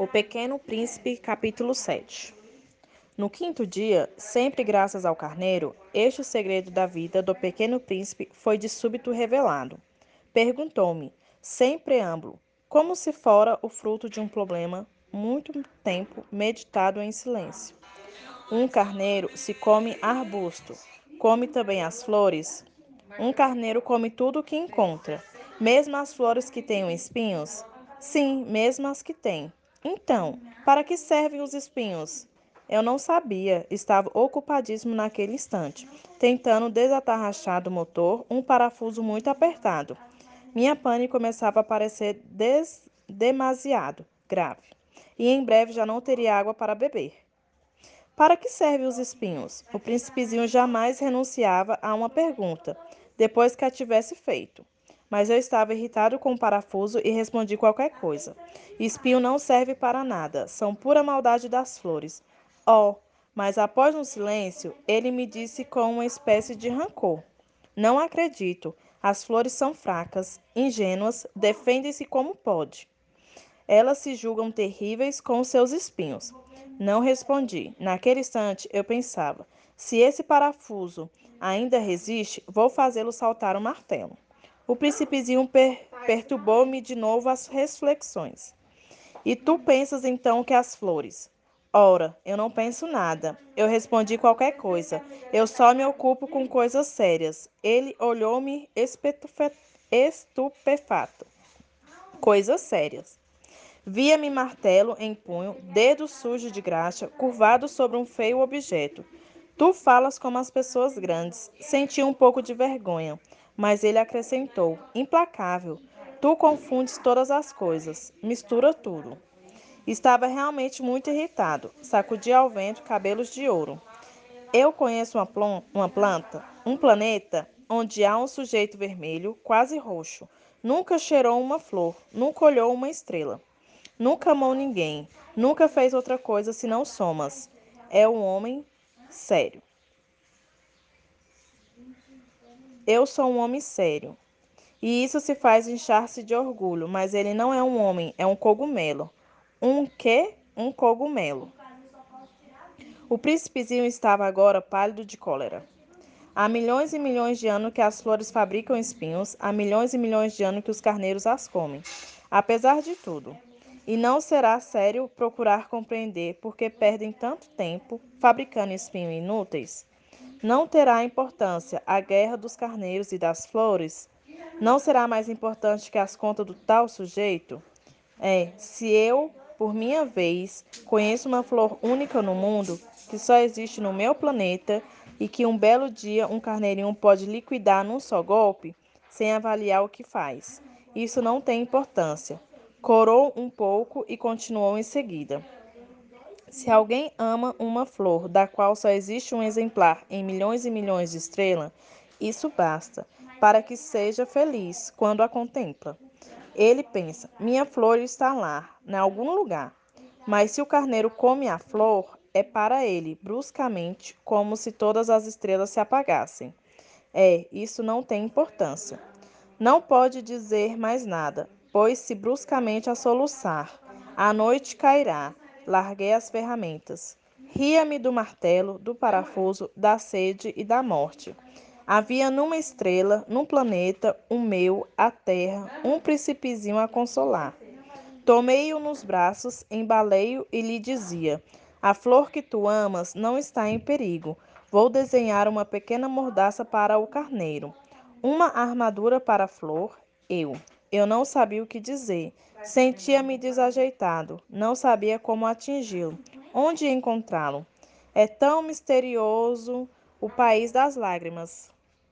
O Pequeno Príncipe, capítulo 7 No quinto dia, sempre graças ao carneiro, este segredo da vida do pequeno príncipe foi de súbito revelado. Perguntou-me, sem preâmbulo, como se fora o fruto de um problema muito tempo meditado em silêncio. Um carneiro se come arbusto, come também as flores. Um carneiro come tudo o que encontra, mesmo as flores que têm espinhos. Sim, mesmo as que têm. Então, para que servem os espinhos? Eu não sabia, estava ocupadíssimo naquele instante, tentando desatarrachar do motor um parafuso muito apertado. Minha pane começava a parecer des... demasiado grave, e em breve já não teria água para beber. Para que servem os espinhos? O príncipezinho jamais renunciava a uma pergunta, depois que a tivesse feito mas eu estava irritado com o parafuso e respondi qualquer coisa. Espinho não serve para nada, são pura maldade das flores. Oh, mas após um silêncio, ele me disse com uma espécie de rancor: Não acredito. As flores são fracas, ingênuas, defendem-se como pode. Elas se julgam terríveis com seus espinhos. Não respondi. Naquele instante, eu pensava: se esse parafuso ainda resiste, vou fazê-lo saltar o martelo. O príncipezinho per perturbou-me de novo as reflexões. E tu pensas então que as flores? Ora, eu não penso nada. Eu respondi qualquer coisa. Eu só me ocupo com coisas sérias. Ele olhou-me estupefato. Coisas sérias. Via-me martelo em punho, dedo sujo de graxa, curvado sobre um feio objeto. Tu falas como as pessoas grandes. Senti um pouco de vergonha. Mas ele acrescentou, implacável: Tu confundes todas as coisas, mistura tudo. Estava realmente muito irritado. Sacudia ao vento cabelos de ouro. Eu conheço uma, uma planta, um planeta, onde há um sujeito vermelho, quase roxo. Nunca cheirou uma flor, nunca olhou uma estrela. Nunca amou ninguém, nunca fez outra coisa senão somas. É um homem sério. Eu sou um homem sério. E isso se faz inchar-se de orgulho, mas ele não é um homem, é um cogumelo. Um quê? Um cogumelo. O príncipezinho estava agora pálido de cólera. Há milhões e milhões de anos que as flores fabricam espinhos, há milhões e milhões de anos que os carneiros as comem. Apesar de tudo. E não será sério procurar compreender por que perdem tanto tempo fabricando espinhos inúteis? Não terá importância a guerra dos carneiros e das flores? Não será mais importante que as contas do tal sujeito? É, se eu, por minha vez, conheço uma flor única no mundo, que só existe no meu planeta e que um belo dia um carneirinho pode liquidar num só golpe, sem avaliar o que faz. Isso não tem importância. Corou um pouco e continuou em seguida. Se alguém ama uma flor da qual só existe um exemplar em milhões e milhões de estrelas, isso basta para que seja feliz quando a contempla. Ele pensa: minha flor está lá, em algum lugar. Mas se o carneiro come a flor, é para ele, bruscamente, como se todas as estrelas se apagassem. É, isso não tem importância. Não pode dizer mais nada, pois se bruscamente a soluçar, a noite cairá larguei as ferramentas. Ria-me do martelo, do parafuso, da sede e da morte. Havia numa estrela, num planeta, um meu, a terra, um principezinho a consolar. Tomei-o nos braços, embalei-o e lhe dizia: A flor que tu amas não está em perigo. Vou desenhar uma pequena mordaça para o carneiro, uma armadura para a flor, eu. Eu não sabia o que dizer. Sentia-me desajeitado. Não sabia como atingi-lo, onde encontrá-lo. É tão misterioso o país das lágrimas.